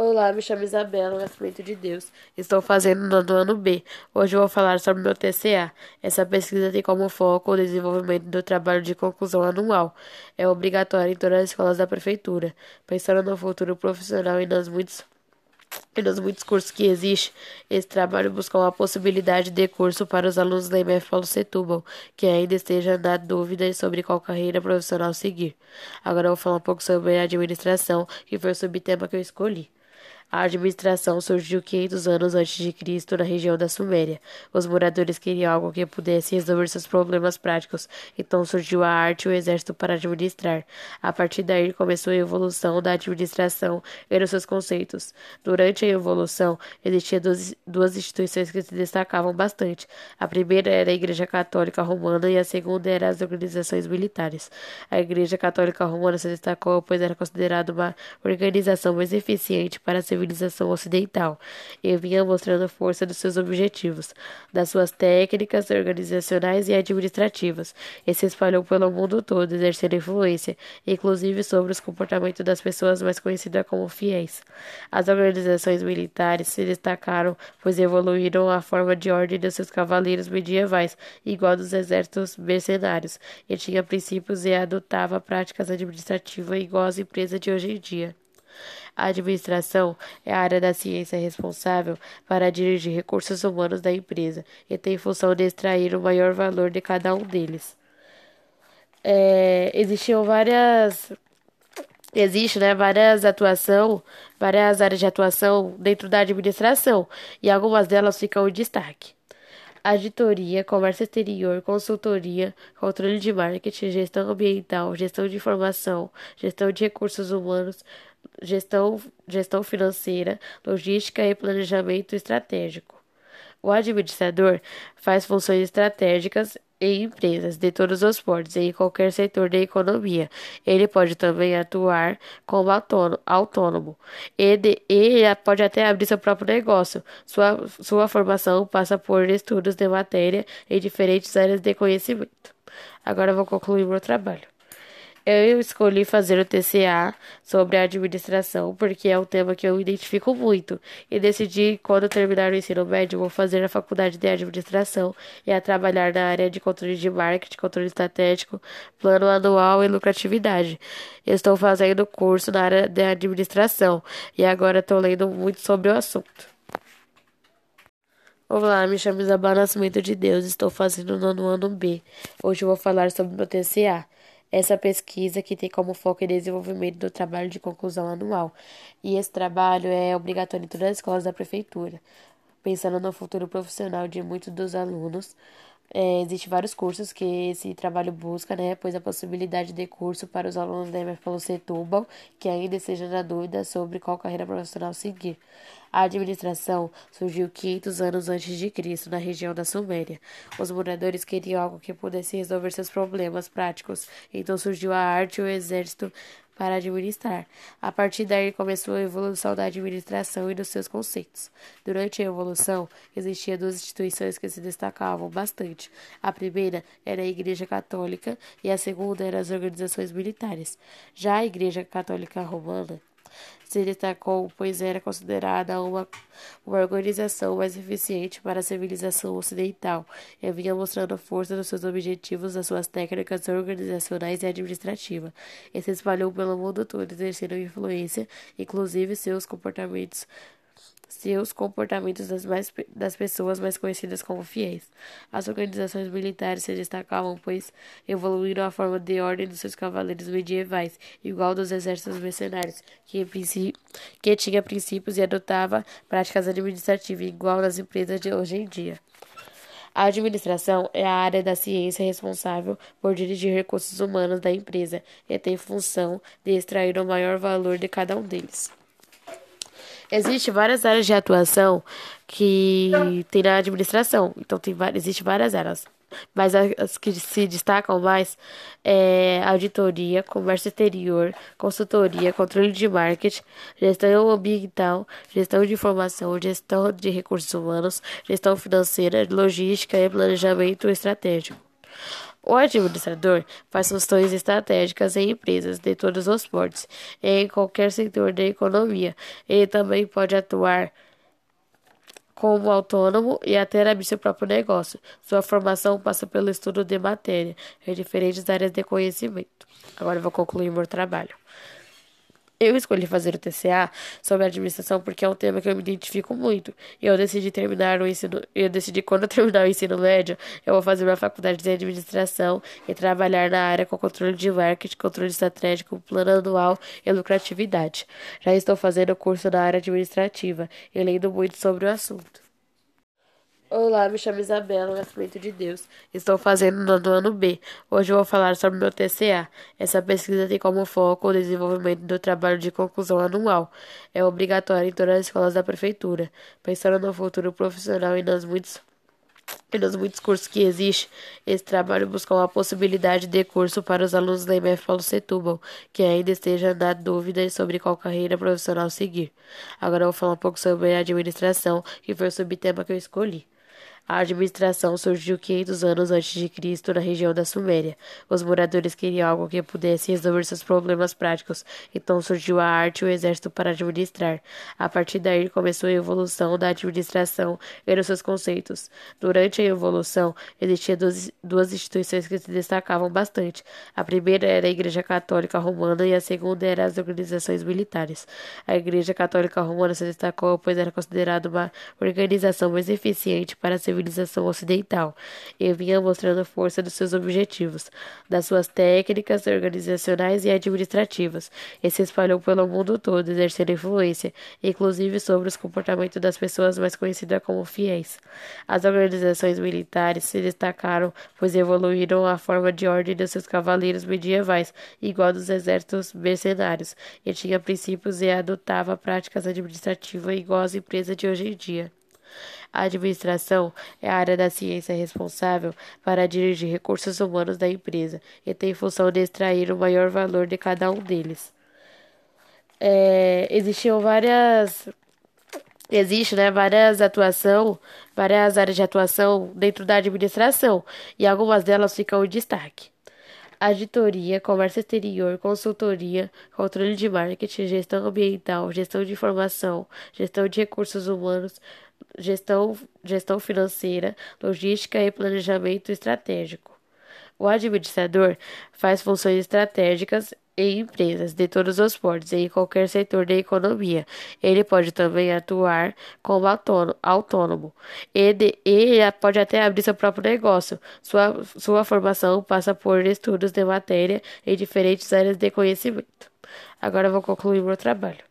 Olá, me chamo Isabela, Nascimento de Deus. Estou fazendo no ano B. Hoje vou falar sobre meu TCA. Essa pesquisa tem como foco o desenvolvimento do trabalho de conclusão anual. É obrigatório em todas as escolas da prefeitura, pensando no futuro profissional e nas muitas e nos muitos cursos que existem, esse trabalho busca uma possibilidade de curso para os alunos da IMF Paulo Setúbal, que ainda esteja na dúvida sobre qual carreira profissional seguir. Agora eu vou falar um pouco sobre a administração, que foi o subtema que eu escolhi. A administração surgiu 500 anos antes de Cristo na região da Suméria. Os moradores queriam algo que pudesse resolver seus problemas práticos, então surgiu a arte e o exército para administrar. A partir daí começou a evolução da administração e dos seus conceitos. Durante a evolução, existiam duas, instituições que se destacavam bastante. A primeira era a Igreja Católica Romana e a segunda era as organizações militares. A Igreja Católica Romana se destacou pois era considerada uma organização mais eficiente para se civilização ocidental e vinha mostrando a força dos seus objetivos, das suas técnicas organizacionais e administrativas, e se espalhou pelo mundo todo, exercendo influência, inclusive sobre os comportamentos das pessoas mais conhecidas como fiéis. As organizações militares se destacaram, pois evoluíram a forma de ordem dos seus cavaleiros medievais, igual dos exércitos mercenários, e tinha princípios e adotava práticas administrativas igual às empresas de hoje em dia. A administração é a área da ciência responsável para dirigir recursos humanos da empresa e tem função de extrair o maior valor de cada um deles. É, existiam várias existe né, várias atuação, várias áreas de atuação dentro da administração e algumas delas ficam em destaque. Auditoria, comércio exterior, consultoria, controle de marketing, gestão ambiental, gestão de informação, gestão de recursos humanos, gestão, gestão financeira, logística e planejamento estratégico. O administrador faz funções estratégicas em empresas de todos os portos e em qualquer setor da economia. Ele pode também atuar como autônomo, e, e pode até abrir seu próprio negócio. Sua, sua formação passa por estudos de matéria em diferentes áreas de conhecimento. Agora vou concluir meu trabalho. Eu escolhi fazer o TCA sobre a administração porque é um tema que eu identifico muito e decidi quando terminar o ensino médio vou fazer a faculdade de administração e a trabalhar na área de controle de marketing, controle estratégico, plano anual e lucratividade. Estou fazendo curso na área de administração e agora estou lendo muito sobre o assunto. Olá, me chamo Isabel Nascimento de Deus, estou fazendo no ano B. Hoje eu vou falar sobre o meu TCA. Essa pesquisa que tem como foco o desenvolvimento do trabalho de conclusão anual. E esse trabalho é obrigatório em todas as escolas da prefeitura, pensando no futuro profissional de muitos dos alunos. É, Existem vários cursos que esse trabalho busca, né? Pois a possibilidade de curso para os alunos da MFPLU Setúbal, que ainda estejam na dúvida sobre qual carreira profissional seguir. A administração surgiu 500 anos antes de Cristo na região da Suméria. Os moradores queriam algo que pudesse resolver seus problemas práticos, então surgiu a arte e o exército para administrar. A partir daí começou a evolução da administração e dos seus conceitos. Durante a evolução, existiam duas instituições que se destacavam bastante. A primeira era a Igreja Católica e a segunda eram as organizações militares. Já a Igreja Católica Romana se destacou, pois era considerada uma, uma organização mais eficiente para a civilização ocidental. E vinha mostrando a força dos seus objetivos, das suas técnicas organizacionais e administrativas, e se espalhou pelo mundo todo, exercendo influência, inclusive seus comportamentos seus comportamentos das, mais, das pessoas mais conhecidas como fiéis. As organizações militares se destacavam, pois evoluíram a forma de ordem dos seus cavaleiros medievais, igual dos exércitos mercenários, que, que tinha princípios e adotava práticas administrativas, igual nas empresas de hoje em dia. A administração é a área da ciência responsável por dirigir recursos humanos da empresa e tem função de extrair o maior valor de cada um deles. Existem várias áreas de atuação que tem na administração. Então, tem existem várias áreas. Mas as que se destacam mais é auditoria, comércio exterior, consultoria, controle de marketing, gestão ambiental, gestão de informação, gestão de recursos humanos, gestão financeira, logística e planejamento estratégico. O administrador faz funções estratégicas em empresas de todos os portes em qualquer setor da economia. Ele também pode atuar como autônomo e até abrir seu próprio negócio. Sua formação passa pelo estudo de matéria em diferentes áreas de conhecimento. Agora eu vou concluir meu trabalho. Eu escolhi fazer o TCA sobre administração porque é um tema que eu me identifico muito. E eu decidi terminar o ensino, eu decidi quando eu terminar o ensino médio, eu vou fazer uma faculdade de administração e trabalhar na área com controle de marketing, controle estratégico, plano anual e lucratividade. Já estou fazendo curso na área administrativa e lendo muito sobre o assunto. Olá, me chamo Isabela, Nascimento de Deus. Estou fazendo no ano B. Hoje eu vou falar sobre meu TCA. Essa pesquisa tem como foco o desenvolvimento do trabalho de conclusão anual. É obrigatório em todas as escolas da prefeitura. Pensando no futuro profissional e nos muitos e nos muitos cursos que existem, esse trabalho busca a possibilidade de curso para os alunos da IMF Paulo Setúbal, que ainda esteja na dúvida sobre qual carreira profissional seguir. Agora eu vou falar um pouco sobre a administração, que foi o subtema que eu escolhi. A administração surgiu 500 anos antes de Cristo na região da Suméria. Os moradores queriam algo que pudesse resolver seus problemas práticos, então surgiu a arte e o exército para administrar. A partir daí começou a evolução da administração e dos seus conceitos. Durante a evolução, existiam duas, instituições que se destacavam bastante. A primeira era a Igreja Católica Romana e a segunda era as organizações militares. A Igreja Católica Romana se destacou pois era considerada uma organização mais eficiente para a civilização ocidental e vinha mostrando a força dos seus objetivos, das suas técnicas organizacionais e administrativas, e se espalhou pelo mundo todo, exercendo influência, inclusive sobre os comportamentos das pessoas mais conhecidas como fiéis. As organizações militares se destacaram, pois evoluíram a forma de ordem dos seus cavaleiros medievais, igual dos exércitos mercenários, e tinha princípios e adotava práticas administrativas igual às empresas de hoje em dia. A administração é a área da ciência responsável para dirigir recursos humanos da empresa e tem função de extrair o maior valor de cada um deles. É, existiam várias existe né, várias atuação, várias áreas de atuação dentro da administração e algumas delas ficam em destaque. Auditoria, comércio exterior, consultoria, controle de marketing, gestão ambiental, gestão de informação, gestão de recursos humanos, gestão, gestão financeira, logística e planejamento estratégico. O administrador faz funções estratégicas em empresas de todos os portos e em qualquer setor da economia. Ele pode também atuar como autônomo. Ele, ele pode até abrir seu próprio negócio. Sua, sua formação passa por estudos de matéria em diferentes áreas de conhecimento. Agora vou concluir meu trabalho.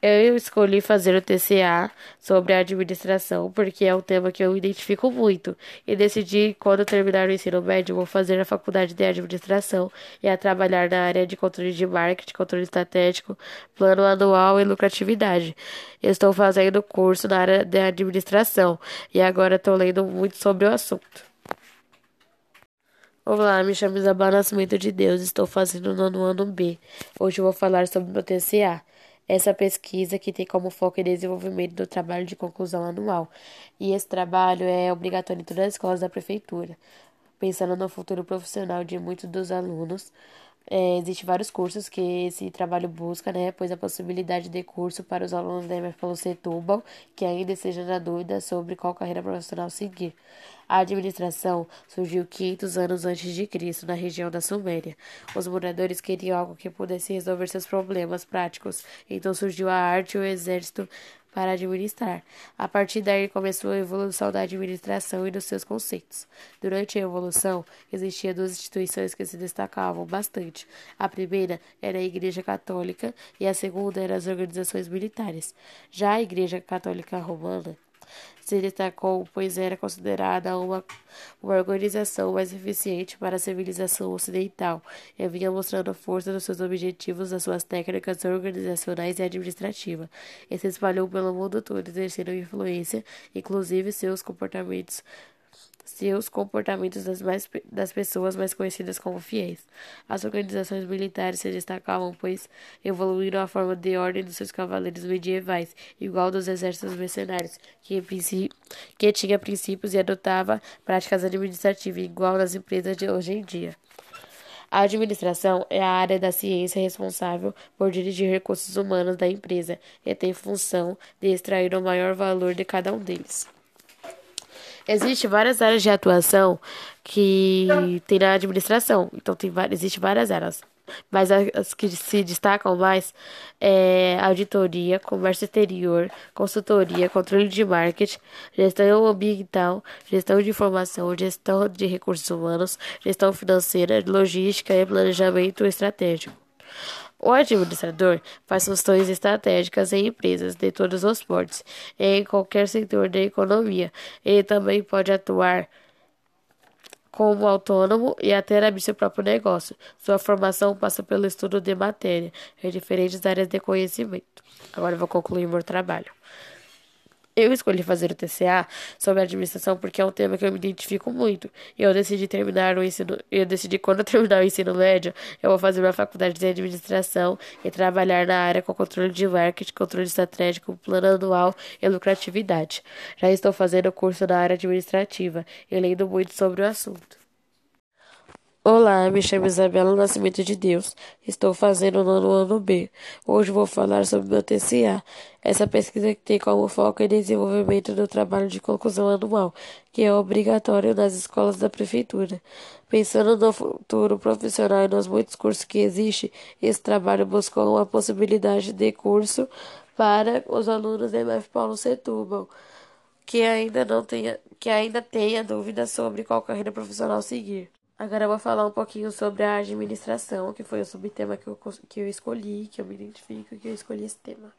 Eu escolhi fazer o TCA sobre a administração porque é um tema que eu identifico muito e decidi quando terminar o ensino médio vou fazer a faculdade de administração e a trabalhar na área de controle de marketing, controle estratégico, plano anual e lucratividade. estou fazendo curso na área de administração e agora estou lendo muito sobre o assunto. Olá, me chamo Isabel Nascimento de Deus, estou fazendo o nono ano B. Hoje vou falar sobre o meu TCA. Essa pesquisa que tem como foco o desenvolvimento do trabalho de conclusão anual. E esse trabalho é obrigatório em todas as escolas da prefeitura. Pensando no futuro profissional de muitos dos alunos, é, Existem vários cursos que esse trabalho busca, né? Pois a possibilidade de curso para os alunos da MFPLU Setúbal que ainda estejam na dúvida sobre qual carreira profissional seguir. A administração surgiu 500 anos antes de Cristo na região da Suméria. Os moradores queriam algo que pudesse resolver seus problemas práticos, então surgiu a arte e o exército para administrar. A partir daí começou a evolução da administração e dos seus conceitos. Durante a evolução, existiam duas instituições que se destacavam bastante. A primeira era a Igreja Católica e a segunda eram as organizações militares. Já a Igreja Católica Romana se destacou, pois era considerada uma, uma organização mais eficiente para a civilização ocidental. E vinha mostrando a força dos seus objetivos, das suas técnicas organizacionais e administrativas, e se espalhou pelo mundo todo, exercendo influência, inclusive seus comportamentos seus comportamentos das, mais, das pessoas mais conhecidas como fiéis. As organizações militares se destacavam, pois evoluíram a forma de ordem dos seus cavaleiros medievais, igual dos exércitos mercenários, que, que tinha princípios e adotava práticas administrativas, igual nas empresas de hoje em dia. A administração é a área da ciência responsável por dirigir recursos humanos da empresa e tem função de extrair o maior valor de cada um deles. Existem várias áreas de atuação que tem na administração, então tem existe várias áreas mas as que se destacam mais é auditoria, comércio exterior, consultoria, controle de marketing, gestão ambiental, gestão de informação, gestão de recursos humanos, gestão financeira, logística e planejamento estratégico. O administrador faz funções estratégicas em empresas de todos os portes, em qualquer setor da economia. Ele também pode atuar como autônomo e até abrir seu próprio negócio. Sua formação passa pelo estudo de matéria em diferentes áreas de conhecimento. Agora eu vou concluir meu trabalho. Eu escolhi fazer o TCA sobre administração porque é um tema que eu me identifico muito. Eu decidi terminar o ensino, eu decidi quando eu terminar o ensino médio, eu vou fazer uma faculdade de administração e trabalhar na área com controle de marketing, controle estratégico, plano anual e lucratividade. Já estou fazendo o curso na área administrativa e lendo muito sobre o assunto. Olá, me chamo Isabela Nascimento de Deus. Estou fazendo o nono ano B. Hoje vou falar sobre meu TCA. Essa pesquisa tem como foco o desenvolvimento do trabalho de conclusão anual, que é obrigatório nas escolas da prefeitura. Pensando no futuro profissional e nos muitos cursos que existem, esse trabalho buscou uma possibilidade de curso para os alunos da MF Paulo Setúbal que ainda não tenha, que ainda tenha dúvidas sobre qual carreira profissional seguir. Agora eu vou falar um pouquinho sobre a administração, que foi o subtema que eu, que eu escolhi, que eu me identifico e que eu escolhi esse tema.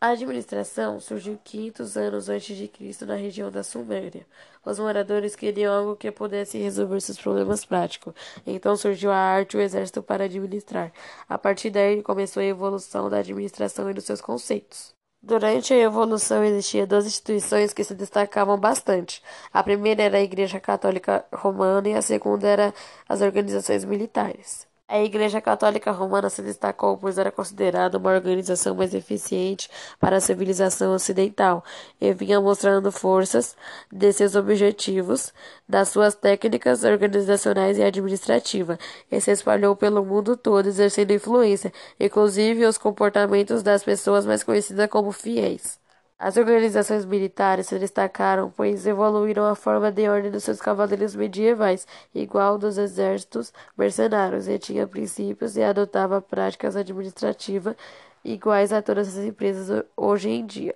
A administração surgiu 500 anos antes de Cristo na região da Suméria. Os moradores queriam algo que pudesse resolver seus problemas práticos. Então surgiu a arte e o exército para administrar. A partir daí começou a evolução da administração e dos seus conceitos. Durante a evolução existiam duas instituições que se destacavam bastante. A primeira era a Igreja Católica Romana e a segunda era as organizações militares. A Igreja Católica Romana se destacou pois era considerada uma organização mais eficiente para a civilização ocidental e vinha mostrando forças de seus objetivos, das suas técnicas organizacionais e administrativas, e se espalhou pelo mundo todo, exercendo influência, inclusive os comportamentos das pessoas mais conhecidas como fiéis. As organizações militares se destacaram, pois evoluíram a forma de ordem dos seus cavaleiros medievais, igual dos exércitos mercenários, e tinha princípios e adotava práticas administrativas iguais a todas as empresas hoje em dia.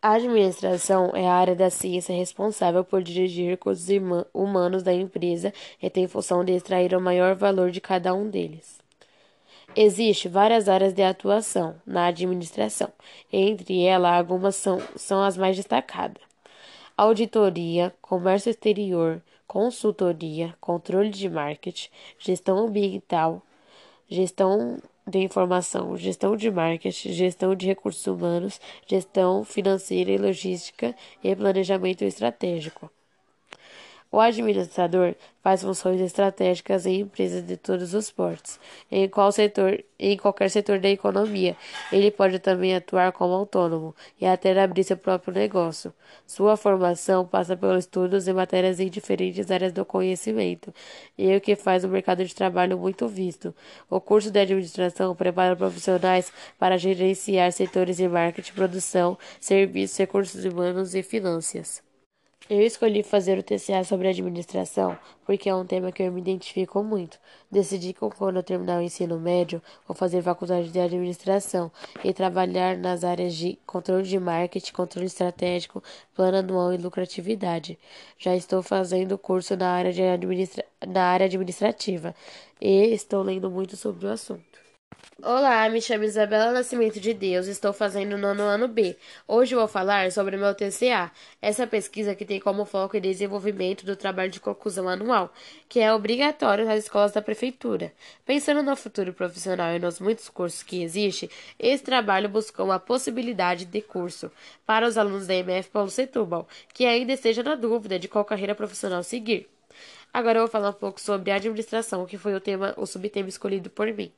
A administração é a área da ciência responsável por dirigir recursos humanos da empresa e tem função de extrair o maior valor de cada um deles. Existem várias áreas de atuação na administração, entre elas algumas são, são as mais destacadas: auditoria, comércio exterior, consultoria, controle de marketing, gestão ambiental, gestão de informação, gestão de marketing, gestão de recursos humanos, gestão financeira e logística e planejamento estratégico. O administrador faz funções estratégicas em empresas de todos os portos, em, qual setor, em qualquer setor da economia. Ele pode também atuar como autônomo e até abrir seu próprio negócio. Sua formação passa pelos estudos e matérias em diferentes áreas do conhecimento, e é o que faz o mercado de trabalho muito visto. O curso de administração prepara profissionais para gerenciar setores de marketing, produção, serviços, recursos humanos e finanças. Eu escolhi fazer o TCA sobre administração porque é um tema que eu me identifico muito. Decidi que quando eu terminar o ensino médio, vou fazer faculdade de administração e trabalhar nas áreas de controle de marketing, controle estratégico, plano anual e lucratividade. Já estou fazendo curso na área, de administra na área administrativa e estou lendo muito sobre o assunto. Olá, me chamo Isabela Nascimento de Deus, estou fazendo o nono ano B. Hoje vou falar sobre o meu TCA, essa pesquisa que tem como foco o desenvolvimento do trabalho de conclusão anual, que é obrigatório nas escolas da prefeitura. Pensando no futuro profissional e nos muitos cursos que existem, esse trabalho buscou a possibilidade de curso para os alunos da MF Paulo Setúbal, que ainda esteja na dúvida de qual carreira profissional seguir. Agora eu vou falar um pouco sobre administração, que foi o tema, o subtema escolhido por mim.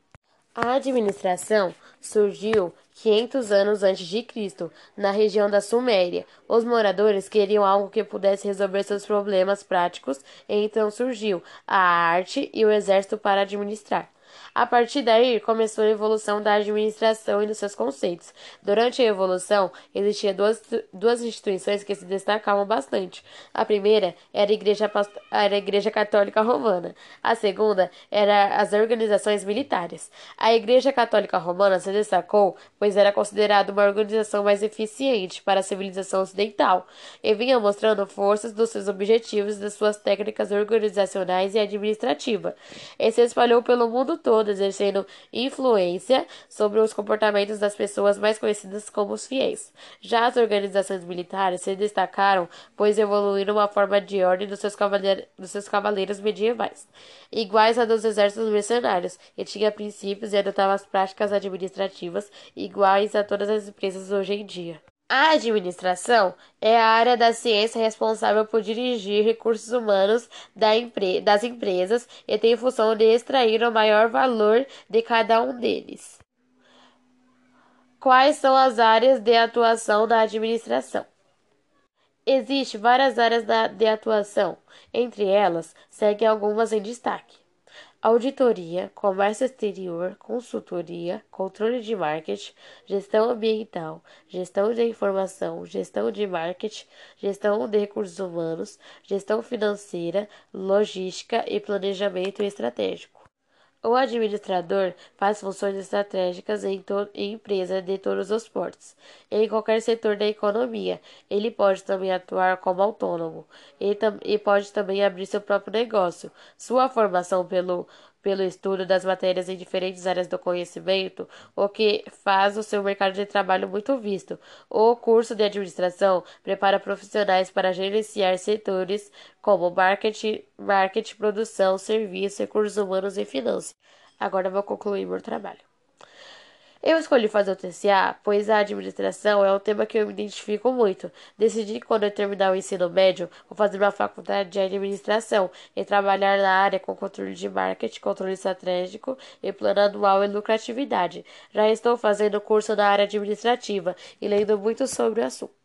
A administração surgiu 500 anos antes de Cristo, na região da Suméria. Os moradores queriam algo que pudesse resolver seus problemas práticos, então surgiu a arte e o exército para administrar. A partir daí, começou a evolução da administração e dos seus conceitos. Durante a evolução, existiam duas, duas instituições que se destacavam bastante. A primeira era a Igreja, era a Igreja Católica Romana. A segunda era as organizações militares. A Igreja Católica Romana se destacou, pois era considerada uma organização mais eficiente para a civilização ocidental e vinha mostrando forças dos seus objetivos e das suas técnicas organizacionais e administrativas. E se espalhou pelo mundo todo, exercendo influência sobre os comportamentos das pessoas mais conhecidas como os fiéis. Já as organizações militares se destacaram, pois evoluíram uma forma de ordem dos seus, cavaleiros, dos seus cavaleiros medievais, iguais a dos exércitos mercenários, e tinha princípios e adotava as práticas administrativas iguais a todas as empresas hoje em dia. A administração é a área da ciência responsável por dirigir recursos humanos das empresas e tem função de extrair o maior valor de cada um deles. Quais são as áreas de atuação da administração? Existem várias áreas de atuação, entre elas, seguem algumas em destaque auditoria, comércio exterior, consultoria, controle de marketing, gestão ambiental, gestão de informação, gestão de marketing, gestão de recursos humanos, gestão financeira, logística e planejamento estratégico. O administrador faz funções estratégicas em, em empresas de todos os portos, em qualquer setor da economia. Ele pode também atuar como autônomo e, e pode também abrir seu próprio negócio. Sua formação pelo pelo estudo das matérias em diferentes áreas do conhecimento, o que faz o seu mercado de trabalho muito visto. O curso de administração prepara profissionais para gerenciar setores como marketing, marketing produção, serviço, recursos humanos e finanças. Agora vou concluir meu trabalho. Eu escolhi fazer o TCA, pois a administração é um tema que eu me identifico muito. Decidi que quando eu terminar o ensino médio, vou fazer uma faculdade de administração e trabalhar na área com controle de marketing, controle estratégico e plano anual e lucratividade. Já estou fazendo curso na área administrativa e lendo muito sobre o assunto.